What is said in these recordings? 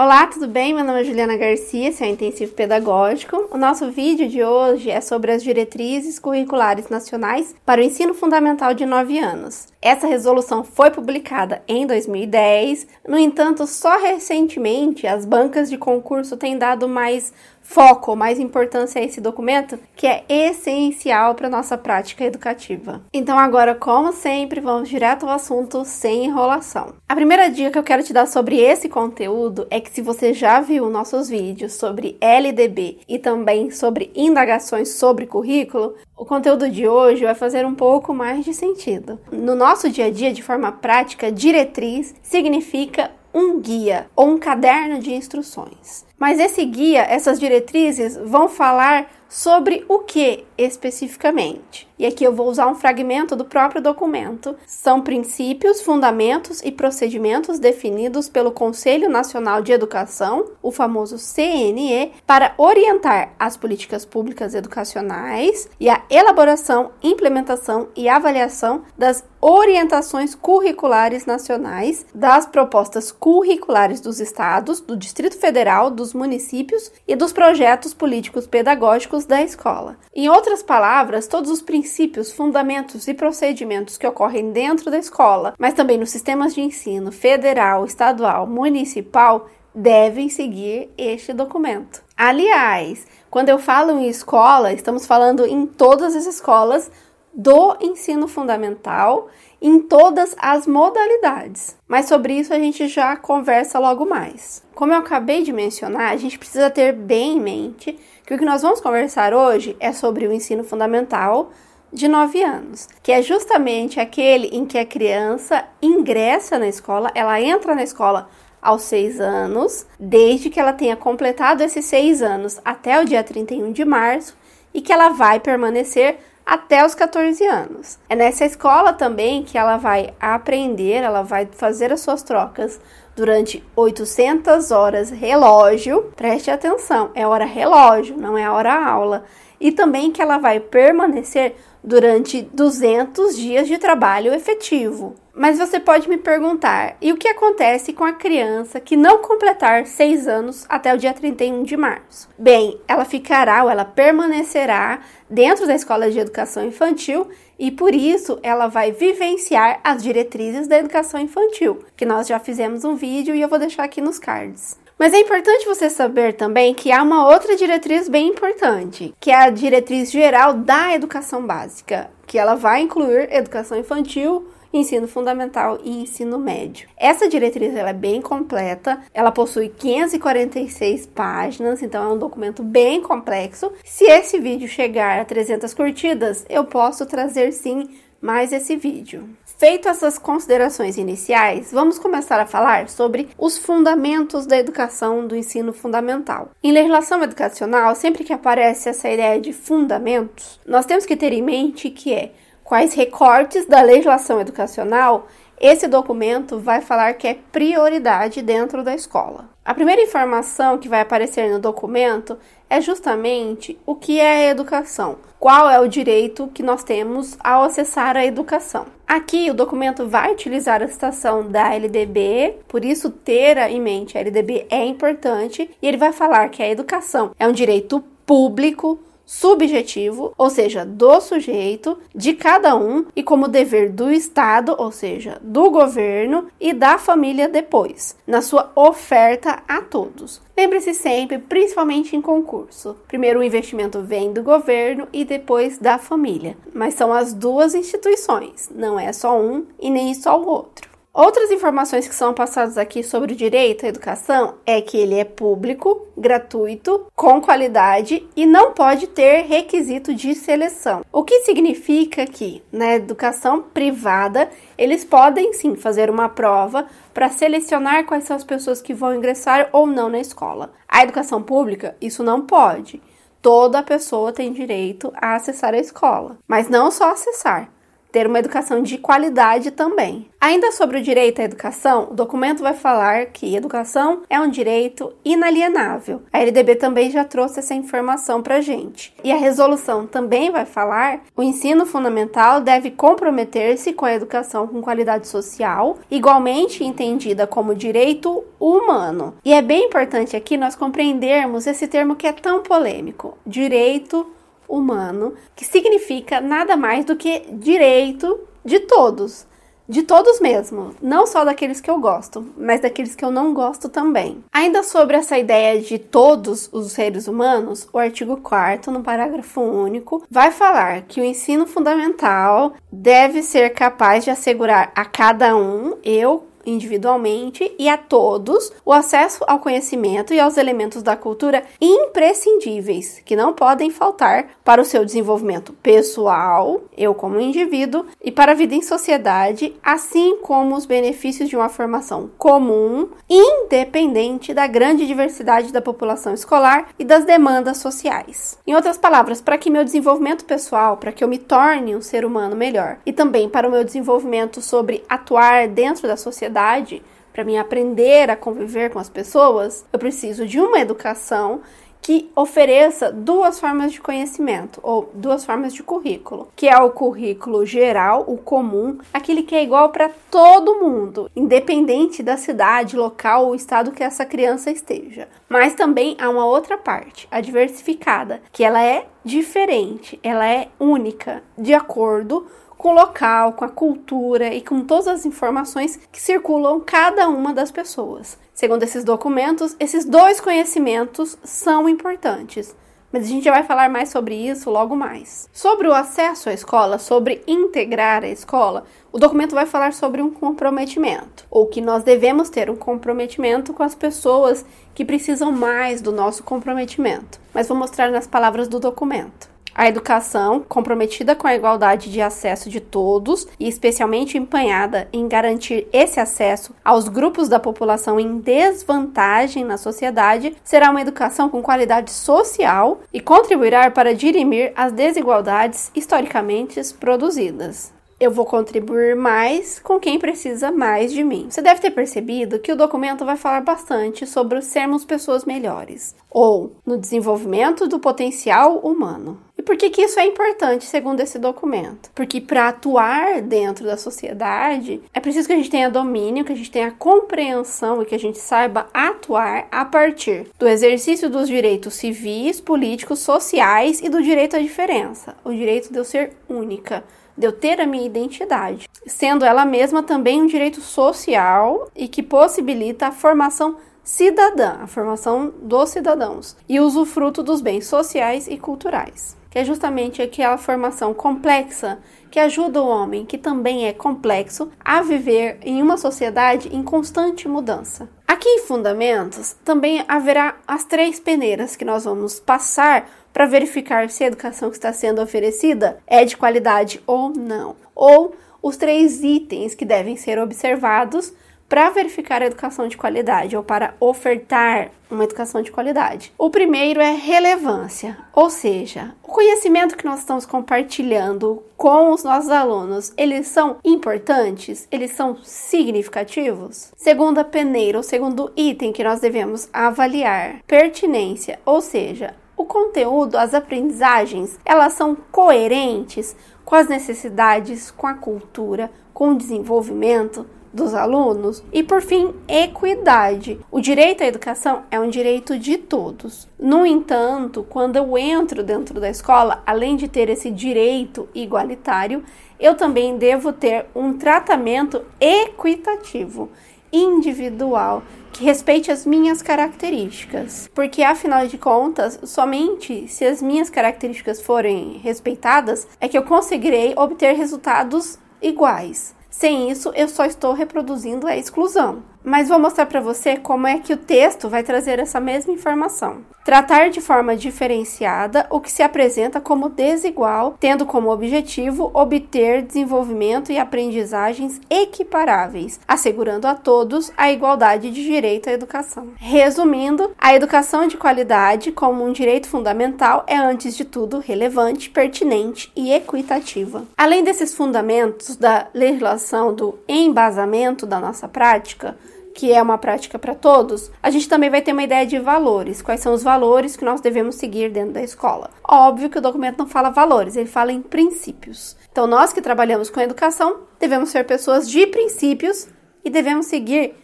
Olá, tudo bem? Meu nome é Juliana Garcia, esse é o Intensivo Pedagógico. O nosso vídeo de hoje é sobre as diretrizes curriculares nacionais para o ensino fundamental de 9 anos. Essa resolução foi publicada em 2010, no entanto, só recentemente as bancas de concurso têm dado mais foco, mais importância a esse documento, que é essencial para nossa prática educativa. Então, agora, como sempre, vamos direto ao assunto sem enrolação. A primeira dica que eu quero te dar sobre esse conteúdo é que se você já viu nossos vídeos sobre LDB e também sobre indagações sobre currículo, o conteúdo de hoje vai fazer um pouco mais de sentido. No nosso dia a dia, de forma prática, diretriz significa um guia ou um caderno de instruções. Mas esse guia, essas diretrizes vão falar sobre o que especificamente? E aqui eu vou usar um fragmento do próprio documento. São princípios, fundamentos e procedimentos definidos pelo Conselho Nacional de Educação, o famoso CNE, para orientar as políticas públicas educacionais e a elaboração, implementação e avaliação das orientações curriculares nacionais, das propostas curriculares dos estados, do Distrito Federal, dos municípios e dos projetos políticos pedagógicos da escola. Em outras palavras, todos os princípios, fundamentos e procedimentos que ocorrem dentro da escola, mas também nos sistemas de ensino federal, estadual, municipal, devem seguir este documento. Aliás, quando eu falo em escola, estamos falando em todas as escolas do ensino fundamental em todas as modalidades. Mas sobre isso a gente já conversa logo mais. Como eu acabei de mencionar, a gente precisa ter bem em mente que o que nós vamos conversar hoje é sobre o ensino fundamental de 9 anos, que é justamente aquele em que a criança ingressa na escola, ela entra na escola aos 6 anos, desde que ela tenha completado esses 6 anos até o dia 31 de março e que ela vai permanecer até os 14 anos. É nessa escola também que ela vai aprender, ela vai fazer as suas trocas durante 800 horas relógio. Preste atenção, é hora relógio, não é hora aula. E também que ela vai permanecer durante 200 dias de trabalho efetivo. Mas você pode me perguntar: e o que acontece com a criança que não completar 6 anos até o dia 31 de março? Bem, ela ficará ou ela permanecerá dentro da escola de educação infantil e por isso ela vai vivenciar as diretrizes da educação infantil, que nós já fizemos um vídeo e eu vou deixar aqui nos cards. Mas é importante você saber também que há uma outra diretriz bem importante, que é a diretriz geral da educação básica, que ela vai incluir educação infantil, ensino fundamental e ensino médio. Essa diretriz ela é bem completa, ela possui 546 páginas, então é um documento bem complexo. Se esse vídeo chegar a 300 curtidas, eu posso trazer sim mais esse vídeo. Feito essas considerações iniciais, vamos começar a falar sobre os fundamentos da educação do ensino fundamental. Em legislação educacional, sempre que aparece essa ideia de fundamentos, nós temos que ter em mente que é quais recortes da legislação educacional esse documento vai falar que é prioridade dentro da escola. A primeira informação que vai aparecer no documento é justamente o que é a educação, qual é o direito que nós temos ao acessar a educação. Aqui o documento vai utilizar a citação da LDB, por isso ter em mente a LDB é importante, e ele vai falar que a educação é um direito público subjetivo, ou seja, do sujeito, de cada um e como dever do Estado, ou seja, do governo e da família depois, na sua oferta a todos. Lembre-se sempre, principalmente em concurso. Primeiro o investimento vem do governo e depois da família, mas são as duas instituições, não é só um e nem só o outro. Outras informações que são passadas aqui sobre o direito à educação é que ele é público, gratuito, com qualidade e não pode ter requisito de seleção. O que significa que na educação privada eles podem sim fazer uma prova para selecionar quais são as pessoas que vão ingressar ou não na escola. A educação pública, isso não pode. Toda pessoa tem direito a acessar a escola, mas não só acessar ter uma educação de qualidade também. Ainda sobre o direito à educação, o documento vai falar que educação é um direito inalienável. A LDB também já trouxe essa informação para gente. E a resolução também vai falar: o ensino fundamental deve comprometer-se com a educação com qualidade social, igualmente entendida como direito humano. E é bem importante aqui nós compreendermos esse termo que é tão polêmico: direito humano, que significa nada mais do que direito de todos de todos mesmo, não só daqueles que eu gosto, mas daqueles que eu não gosto também. Ainda sobre essa ideia de todos os seres humanos, o artigo 4 no parágrafo único, vai falar que o ensino fundamental deve ser capaz de assegurar a cada um, eu individualmente e a todos o acesso ao conhecimento e aos elementos da cultura imprescindíveis que não podem faltar para o seu desenvolvimento pessoal, eu como indivíduo, e para a vida em sociedade, assim como os benefícios de uma formação comum, independente da grande diversidade da população escolar e das demandas sociais. Em outras palavras, para que meu desenvolvimento pessoal, para que eu me torne um ser humano melhor, e também para o meu desenvolvimento sobre atuar dentro da sociedade sociedade, para mim aprender a conviver com as pessoas, eu preciso de uma educação que ofereça duas formas de conhecimento ou duas formas de currículo, que é o currículo geral, o comum, aquele que é igual para todo mundo, independente da cidade, local ou estado que essa criança esteja. Mas também há uma outra parte, a diversificada, que ela é diferente, ela é única, de acordo com o local, com a cultura e com todas as informações que circulam cada uma das pessoas. Segundo esses documentos, esses dois conhecimentos são importantes. Mas a gente já vai falar mais sobre isso logo mais. Sobre o acesso à escola, sobre integrar a escola, o documento vai falar sobre um comprometimento, ou que nós devemos ter um comprometimento com as pessoas que precisam mais do nosso comprometimento. Mas vou mostrar nas palavras do documento a educação, comprometida com a igualdade de acesso de todos e especialmente empenhada em garantir esse acesso aos grupos da população em desvantagem na sociedade, será uma educação com qualidade social e contribuirá para dirimir as desigualdades historicamente produzidas eu vou contribuir mais com quem precisa mais de mim. Você deve ter percebido que o documento vai falar bastante sobre sermos pessoas melhores ou no desenvolvimento do potencial humano. Por que, que isso é importante, segundo esse documento? Porque para atuar dentro da sociedade, é preciso que a gente tenha domínio, que a gente tenha compreensão e que a gente saiba atuar a partir do exercício dos direitos civis, políticos, sociais e do direito à diferença, o direito de eu ser única de eu ter a minha identidade, sendo ela mesma também um direito social e que possibilita a formação cidadã, a formação dos cidadãos e usufruto dos bens sociais e culturais, que é justamente aquela formação complexa que ajuda o homem, que também é complexo, a viver em uma sociedade em constante mudança. Aqui em Fundamentos também haverá as três peneiras que nós vamos passar para verificar se a educação que está sendo oferecida é de qualidade ou não, ou os três itens que devem ser observados para verificar a educação de qualidade ou para ofertar uma educação de qualidade. O primeiro é relevância, ou seja, o conhecimento que nós estamos compartilhando com os nossos alunos, eles são importantes, eles são significativos. Segunda peneira, o segundo item que nós devemos avaliar, pertinência, ou seja, o conteúdo, as aprendizagens, elas são coerentes com as necessidades, com a cultura, com o desenvolvimento dos alunos e, por fim, equidade. O direito à educação é um direito de todos. No entanto, quando eu entro dentro da escola, além de ter esse direito igualitário, eu também devo ter um tratamento equitativo, individual, que respeite as minhas características, porque afinal de contas, somente se as minhas características forem respeitadas é que eu conseguirei obter resultados iguais. Sem isso, eu só estou reproduzindo a exclusão. Mas vou mostrar para você como é que o texto vai trazer essa mesma informação. Tratar de forma diferenciada o que se apresenta como desigual, tendo como objetivo obter desenvolvimento e aprendizagens equiparáveis, assegurando a todos a igualdade de direito à educação. Resumindo, a educação de qualidade, como um direito fundamental, é antes de tudo relevante, pertinente e equitativa. Além desses fundamentos da legislação do embasamento da nossa prática, que é uma prática para todos, a gente também vai ter uma ideia de valores. Quais são os valores que nós devemos seguir dentro da escola? Óbvio que o documento não fala valores, ele fala em princípios. Então, nós que trabalhamos com educação devemos ser pessoas de princípios e devemos seguir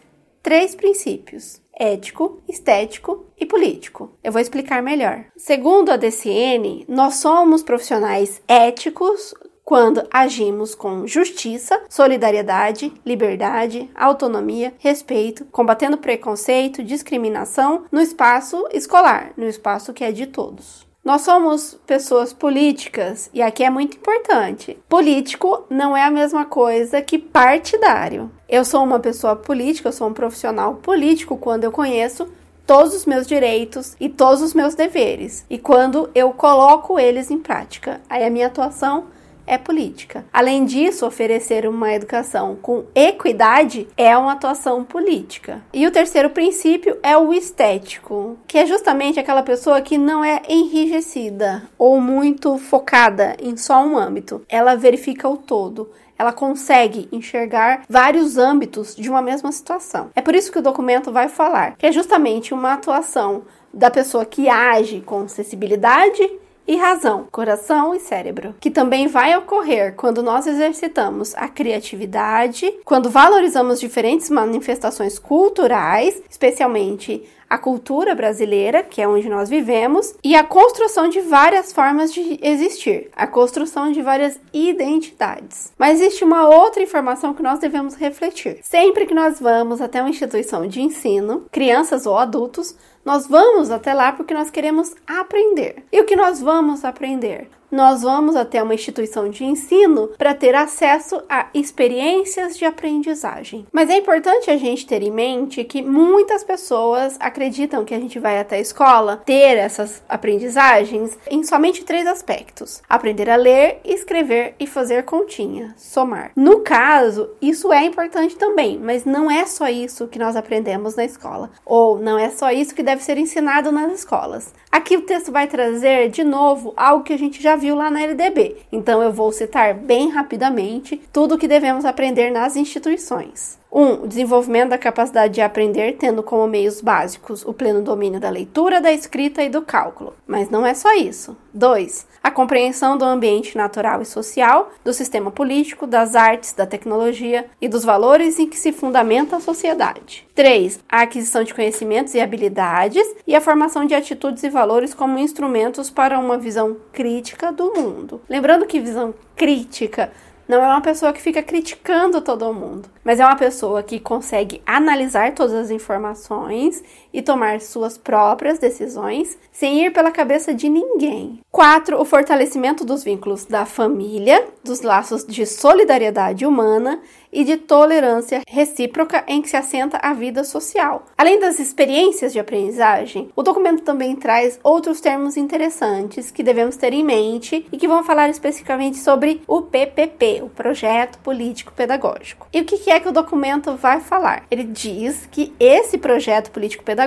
três princípios: ético, estético e político. Eu vou explicar melhor. Segundo a DCN, nós somos profissionais éticos quando agimos com justiça, solidariedade, liberdade, autonomia, respeito, combatendo preconceito, discriminação no espaço escolar, no espaço que é de todos. Nós somos pessoas políticas e aqui é muito importante. Político não é a mesma coisa que partidário. Eu sou uma pessoa política, eu sou um profissional político quando eu conheço todos os meus direitos e todos os meus deveres e quando eu coloco eles em prática. Aí a minha atuação é política. Além disso, oferecer uma educação com equidade é uma atuação política. E o terceiro princípio é o estético, que é justamente aquela pessoa que não é enrijecida ou muito focada em só um âmbito. Ela verifica o todo ela consegue enxergar vários âmbitos de uma mesma situação. É por isso que o documento vai falar que é justamente uma atuação da pessoa que age com sensibilidade e razão, coração e cérebro, que também vai ocorrer quando nós exercitamos a criatividade, quando valorizamos diferentes manifestações culturais, especialmente a cultura brasileira, que é onde nós vivemos, e a construção de várias formas de existir, a construção de várias identidades. Mas existe uma outra informação que nós devemos refletir. Sempre que nós vamos até uma instituição de ensino, crianças ou adultos, nós vamos até lá porque nós queremos aprender. E o que nós vamos aprender? Nós vamos até uma instituição de ensino para ter acesso a experiências de aprendizagem. Mas é importante a gente ter em mente que muitas pessoas acreditam que a gente vai até a escola ter essas aprendizagens em somente três aspectos: aprender a ler, escrever e fazer continha, somar. No caso, isso é importante também, mas não é só isso que nós aprendemos na escola, ou não é só isso que deve ser ensinado nas escolas. Aqui o texto vai trazer de novo algo que a gente já viu lá na LDB. Então eu vou citar bem rapidamente tudo o que devemos aprender nas instituições. 1. Um, desenvolvimento da capacidade de aprender, tendo como meios básicos o pleno domínio da leitura, da escrita e do cálculo. Mas não é só isso. 2. A compreensão do ambiente natural e social, do sistema político, das artes, da tecnologia e dos valores em que se fundamenta a sociedade. 3. A aquisição de conhecimentos e habilidades e a formação de atitudes e valores como instrumentos para uma visão crítica do mundo. Lembrando que visão crítica não é uma pessoa que fica criticando todo mundo, mas é uma pessoa que consegue analisar todas as informações e tomar suas próprias decisões sem ir pela cabeça de ninguém. 4. O fortalecimento dos vínculos da família, dos laços de solidariedade humana e de tolerância recíproca em que se assenta a vida social. Além das experiências de aprendizagem, o documento também traz outros termos interessantes que devemos ter em mente e que vão falar especificamente sobre o PPP, o Projeto Político Pedagógico. E o que é que o documento vai falar? Ele diz que esse projeto político pedagógico,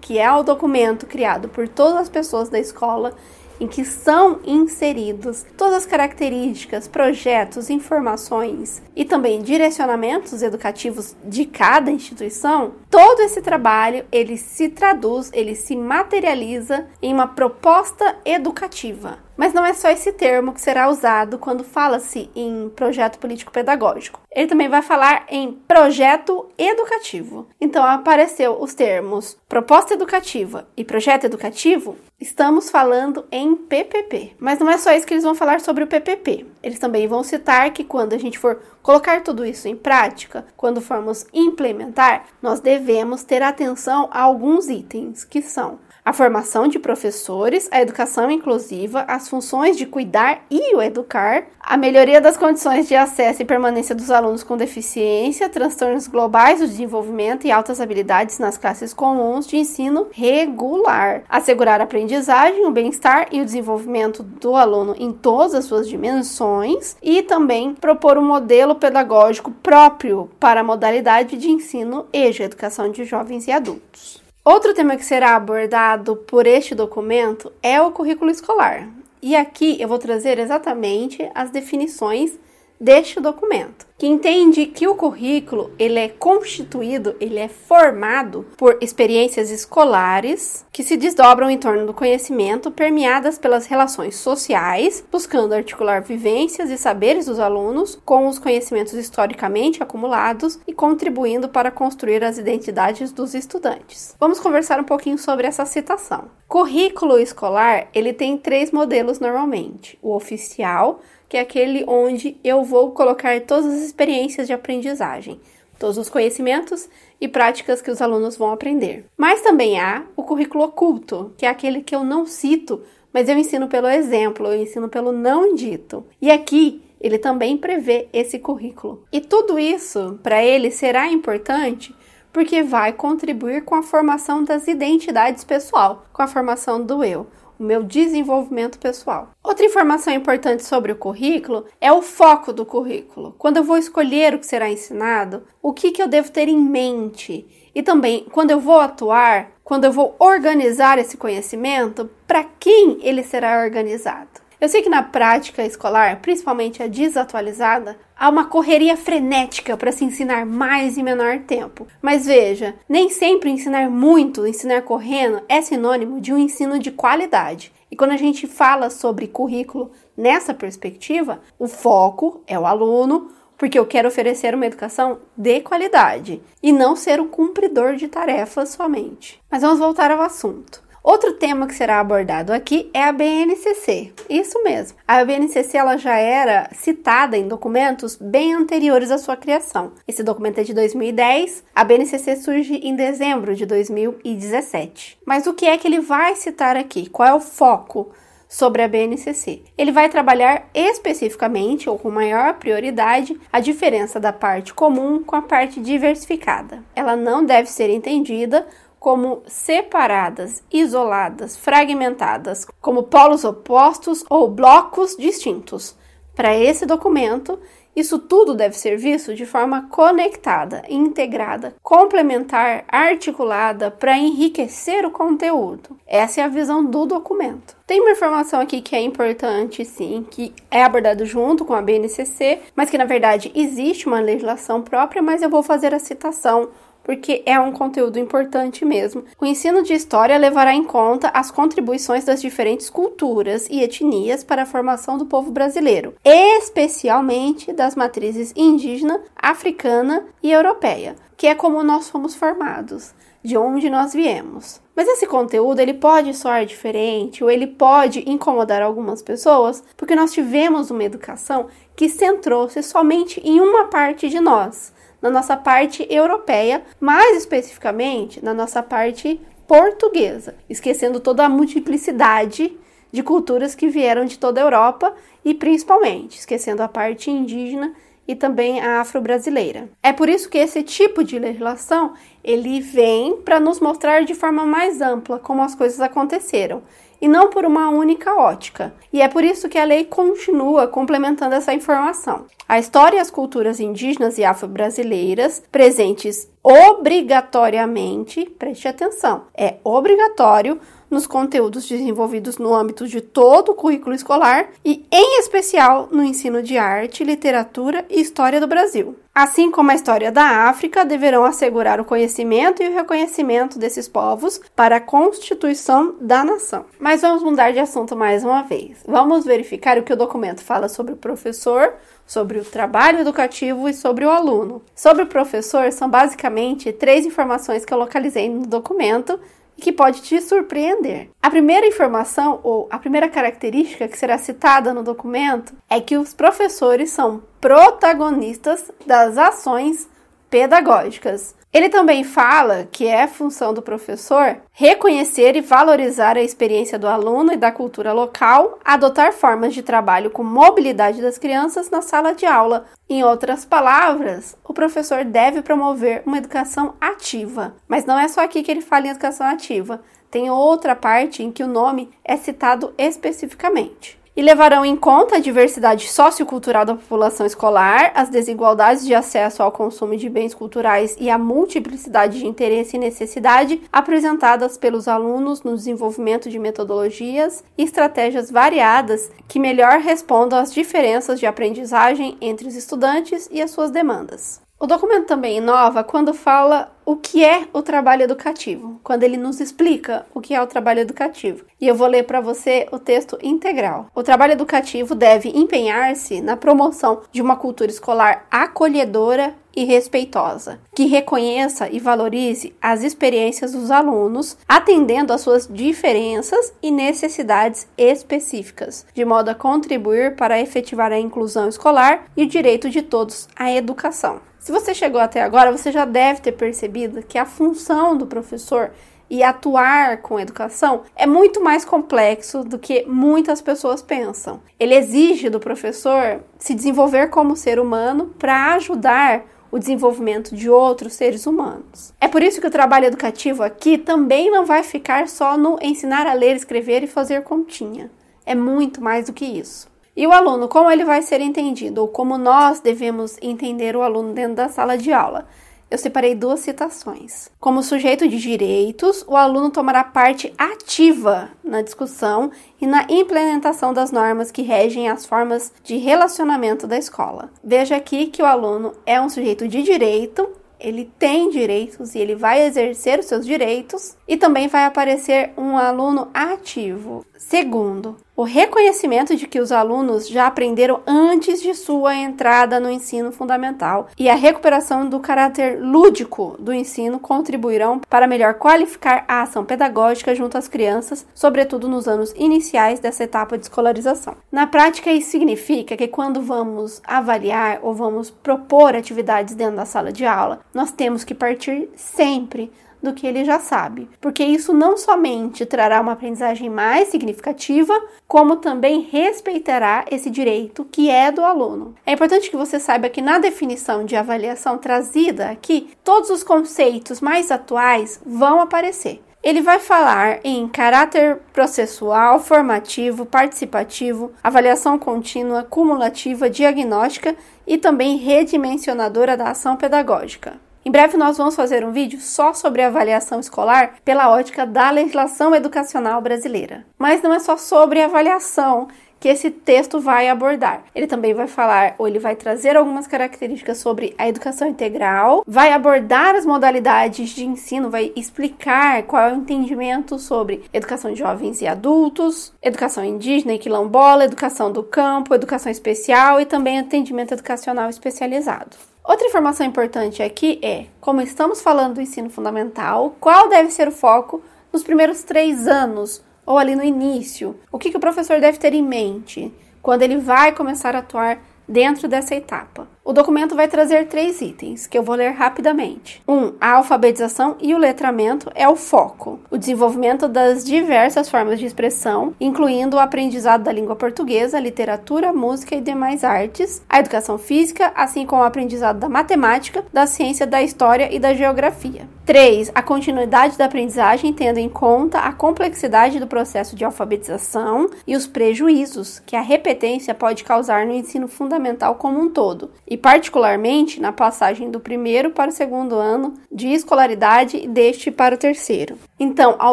que é o documento criado por todas as pessoas da escola, em que são inseridos todas as características, projetos, informações e também direcionamentos educativos de cada instituição, todo esse trabalho ele se traduz, ele se materializa em uma proposta educativa. Mas não é só esse termo que será usado quando fala-se em projeto político pedagógico. Ele também vai falar em projeto educativo. Então apareceu os termos proposta educativa e projeto educativo. Estamos falando em PPP. Mas não é só isso que eles vão falar sobre o PPP. Eles também vão citar que quando a gente for colocar tudo isso em prática, quando formos implementar, nós devemos ter atenção a alguns itens que são a formação de professores, a educação inclusiva, as funções de cuidar e o educar, a melhoria das condições de acesso e permanência dos alunos com deficiência, transtornos globais do desenvolvimento e altas habilidades nas classes comuns de ensino regular, assegurar a aprendizagem, o bem-estar e o desenvolvimento do aluno em todas as suas dimensões e também propor um modelo pedagógico próprio para a modalidade de ensino EJA, educação de jovens e adultos. Outro tema que será abordado por este documento é o currículo escolar. E aqui eu vou trazer exatamente as definições deste documento, que entende que o currículo ele é constituído, ele é formado por experiências escolares que se desdobram em torno do conhecimento, permeadas pelas relações sociais, buscando articular vivências e saberes dos alunos com os conhecimentos historicamente acumulados e contribuindo para construir as identidades dos estudantes. Vamos conversar um pouquinho sobre essa citação. Currículo escolar, ele tem três modelos normalmente: o oficial, que é aquele onde eu vou colocar todas as experiências de aprendizagem, todos os conhecimentos e práticas que os alunos vão aprender. Mas também há o currículo oculto, que é aquele que eu não cito, mas eu ensino pelo exemplo, eu ensino pelo não dito. E aqui ele também prevê esse currículo. E tudo isso para ele será importante porque vai contribuir com a formação das identidades pessoal, com a formação do eu o meu desenvolvimento pessoal. Outra informação importante sobre o currículo é o foco do currículo. Quando eu vou escolher o que será ensinado, o que, que eu devo ter em mente? E também, quando eu vou atuar, quando eu vou organizar esse conhecimento, para quem ele será organizado? Eu sei que na prática escolar, principalmente a desatualizada, há uma correria frenética para se ensinar mais em menor tempo. Mas veja, nem sempre ensinar muito, ensinar correndo, é sinônimo de um ensino de qualidade. E quando a gente fala sobre currículo nessa perspectiva, o foco é o aluno, porque eu quero oferecer uma educação de qualidade e não ser um cumpridor de tarefas somente. Mas vamos voltar ao assunto. Outro tema que será abordado aqui é a BNCC. Isso mesmo. A BNCC ela já era citada em documentos bem anteriores à sua criação. Esse documento é de 2010. A BNCC surge em dezembro de 2017. Mas o que é que ele vai citar aqui? Qual é o foco? sobre a BNCC. Ele vai trabalhar especificamente ou com maior prioridade a diferença da parte comum com a parte diversificada. Ela não deve ser entendida como separadas, isoladas, fragmentadas, como polos opostos ou blocos distintos. Para esse documento, isso tudo deve ser visto de forma conectada, integrada, complementar, articulada para enriquecer o conteúdo. Essa é a visão do documento. Tem uma informação aqui que é importante, sim, que é abordado junto com a BNCC, mas que na verdade existe uma legislação própria, mas eu vou fazer a citação porque é um conteúdo importante mesmo. O ensino de história levará em conta as contribuições das diferentes culturas e etnias para a formação do povo brasileiro, especialmente das matrizes indígena, africana e europeia, que é como nós fomos formados, de onde nós viemos. Mas esse conteúdo ele pode soar diferente ou ele pode incomodar algumas pessoas, porque nós tivemos uma educação que centrou-se somente em uma parte de nós na nossa parte europeia, mais especificamente na nossa parte portuguesa, esquecendo toda a multiplicidade de culturas que vieram de toda a Europa e principalmente esquecendo a parte indígena e também a afro-brasileira. É por isso que esse tipo de legislação ele vem para nos mostrar de forma mais ampla como as coisas aconteceram e não por uma única ótica. E é por isso que a lei continua complementando essa informação. A história e as culturas indígenas e afro-brasileiras presentes obrigatoriamente, preste atenção, é obrigatório nos conteúdos desenvolvidos no âmbito de todo o currículo escolar e, em especial, no ensino de arte, literatura e história do Brasil. Assim como a história da África, deverão assegurar o conhecimento e o reconhecimento desses povos para a constituição da nação. Mas vamos mudar de assunto mais uma vez. Vamos verificar o que o documento fala sobre o professor, sobre o trabalho educativo e sobre o aluno. Sobre o professor, são basicamente três informações que eu localizei no documento e que pode te surpreender. A primeira informação ou a primeira característica que será citada no documento é que os professores são protagonistas das ações pedagógicas. Ele também fala que é função do professor reconhecer e valorizar a experiência do aluno e da cultura local, adotar formas de trabalho com mobilidade das crianças na sala de aula. Em outras palavras, o professor deve promover uma educação ativa. Mas não é só aqui que ele fala em educação ativa. Tem outra parte em que o nome é citado especificamente e levarão em conta a diversidade sociocultural da população escolar, as desigualdades de acesso ao consumo de bens culturais e a multiplicidade de interesse e necessidade apresentadas pelos alunos no desenvolvimento de metodologias e estratégias variadas que melhor respondam às diferenças de aprendizagem entre os estudantes e as suas demandas. O documento também inova quando fala o que é o trabalho educativo, quando ele nos explica o que é o trabalho educativo. E eu vou ler para você o texto integral. O trabalho educativo deve empenhar-se na promoção de uma cultura escolar acolhedora e respeitosa, que reconheça e valorize as experiências dos alunos, atendendo às suas diferenças e necessidades específicas, de modo a contribuir para efetivar a inclusão escolar e o direito de todos à educação. Se você chegou até agora, você já deve ter percebido que a função do professor e atuar com educação é muito mais complexo do que muitas pessoas pensam. Ele exige do professor se desenvolver como ser humano para ajudar o desenvolvimento de outros seres humanos. É por isso que o trabalho educativo aqui também não vai ficar só no ensinar a ler, escrever e fazer continha. É muito mais do que isso. E o aluno, como ele vai ser entendido, ou como nós devemos entender o aluno dentro da sala de aula? Eu separei duas citações. Como sujeito de direitos, o aluno tomará parte ativa na discussão e na implementação das normas que regem as formas de relacionamento da escola. Veja aqui que o aluno é um sujeito de direito ele tem direitos e ele vai exercer os seus direitos e também vai aparecer um aluno ativo. Segundo, o reconhecimento de que os alunos já aprenderam antes de sua entrada no ensino fundamental e a recuperação do caráter lúdico do ensino contribuirão para melhor qualificar a ação pedagógica junto às crianças, sobretudo nos anos iniciais dessa etapa de escolarização. Na prática, isso significa que quando vamos avaliar ou vamos propor atividades dentro da sala de aula, nós temos que partir sempre do que ele já sabe, porque isso não somente trará uma aprendizagem mais significativa, como também respeitará esse direito que é do aluno. É importante que você saiba que na definição de avaliação trazida aqui, todos os conceitos mais atuais vão aparecer. Ele vai falar em caráter processual, formativo, participativo, avaliação contínua, cumulativa, diagnóstica e também redimensionadora da ação pedagógica. Em breve nós vamos fazer um vídeo só sobre avaliação escolar pela ótica da legislação educacional brasileira. Mas não é só sobre avaliação que esse texto vai abordar. Ele também vai falar, ou ele vai trazer algumas características sobre a educação integral, vai abordar as modalidades de ensino, vai explicar qual é o entendimento sobre educação de jovens e adultos, educação indígena e quilombola, educação do campo, educação especial e também atendimento educacional especializado. Outra informação importante aqui é, como estamos falando do ensino fundamental, qual deve ser o foco nos primeiros três anos ou ali no início? O que, que o professor deve ter em mente quando ele vai começar a atuar dentro dessa etapa? O documento vai trazer três itens que eu vou ler rapidamente. 1. Um, a alfabetização e o letramento é o foco. O desenvolvimento das diversas formas de expressão, incluindo o aprendizado da língua portuguesa, literatura, música e demais artes, a educação física, assim como o aprendizado da matemática, da ciência da história e da geografia. 3. A continuidade da aprendizagem, tendo em conta a complexidade do processo de alfabetização e os prejuízos que a repetência pode causar no ensino fundamental como um todo. E particularmente na passagem do primeiro para o segundo ano de escolaridade e deste para o terceiro. Então, ao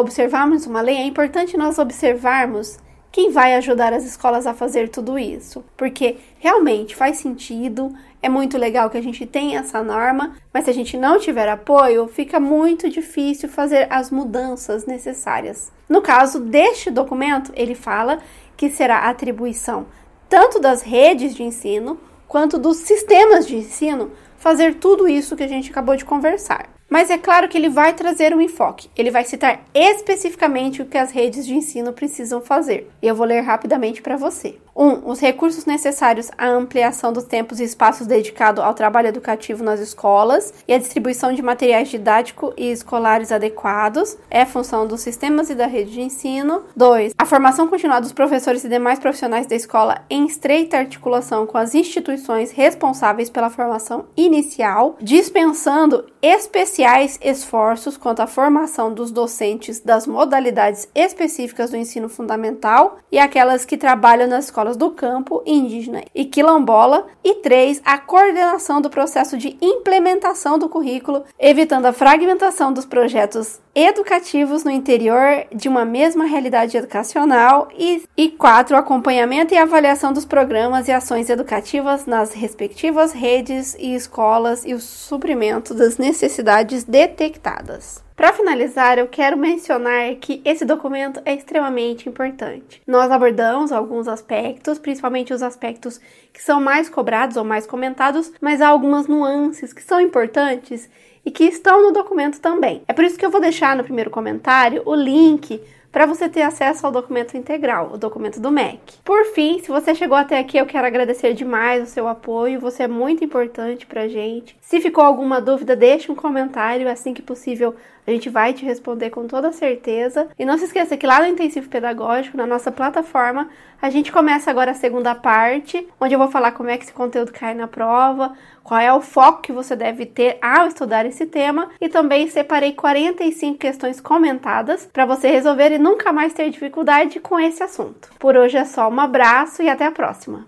observarmos uma lei, é importante nós observarmos quem vai ajudar as escolas a fazer tudo isso, porque realmente faz sentido, é muito legal que a gente tenha essa norma, mas se a gente não tiver apoio, fica muito difícil fazer as mudanças necessárias. No caso deste documento, ele fala que será atribuição tanto das redes de ensino quanto dos sistemas de ensino fazer tudo isso que a gente acabou de conversar. Mas é claro que ele vai trazer um enfoque, ele vai citar especificamente o que as redes de ensino precisam fazer. E eu vou ler rapidamente para você. Um, os recursos necessários à ampliação dos tempos e espaços dedicados ao trabalho educativo nas escolas e a distribuição de materiais didáticos e escolares adequados é função dos sistemas e da rede de ensino. 2. A formação continuada dos professores e demais profissionais da escola em estreita articulação com as instituições responsáveis pela formação inicial, dispensando especiais esforços quanto à formação dos docentes das modalidades específicas do ensino fundamental e aquelas que trabalham nas escolas do campo, indígena e quilombola. E 3. A coordenação do processo de implementação do currículo, evitando a fragmentação dos projetos educativos no interior de uma mesma realidade educacional e, e quatro, acompanhamento e avaliação dos programas e ações educativas nas respectivas redes e escolas e o suprimento das necessidades detectadas. Para finalizar, eu quero mencionar que esse documento é extremamente importante. Nós abordamos alguns aspectos, principalmente os aspectos que são mais cobrados ou mais comentados, mas há algumas nuances que são importantes e que estão no documento também. É por isso que eu vou deixar no primeiro comentário o link para você ter acesso ao documento integral, o documento do MEC. Por fim, se você chegou até aqui, eu quero agradecer demais o seu apoio, você é muito importante para gente. Se ficou alguma dúvida, deixe um comentário, assim que possível a gente vai te responder com toda certeza. E não se esqueça que lá no Intensivo Pedagógico, na nossa plataforma, a gente começa agora a segunda parte, onde eu vou falar como é que esse conteúdo cai na prova, qual é o foco que você deve ter ao estudar esse tema e também separei 45 questões comentadas para você resolver e nunca mais ter dificuldade com esse assunto. Por hoje é só, um abraço e até a próxima!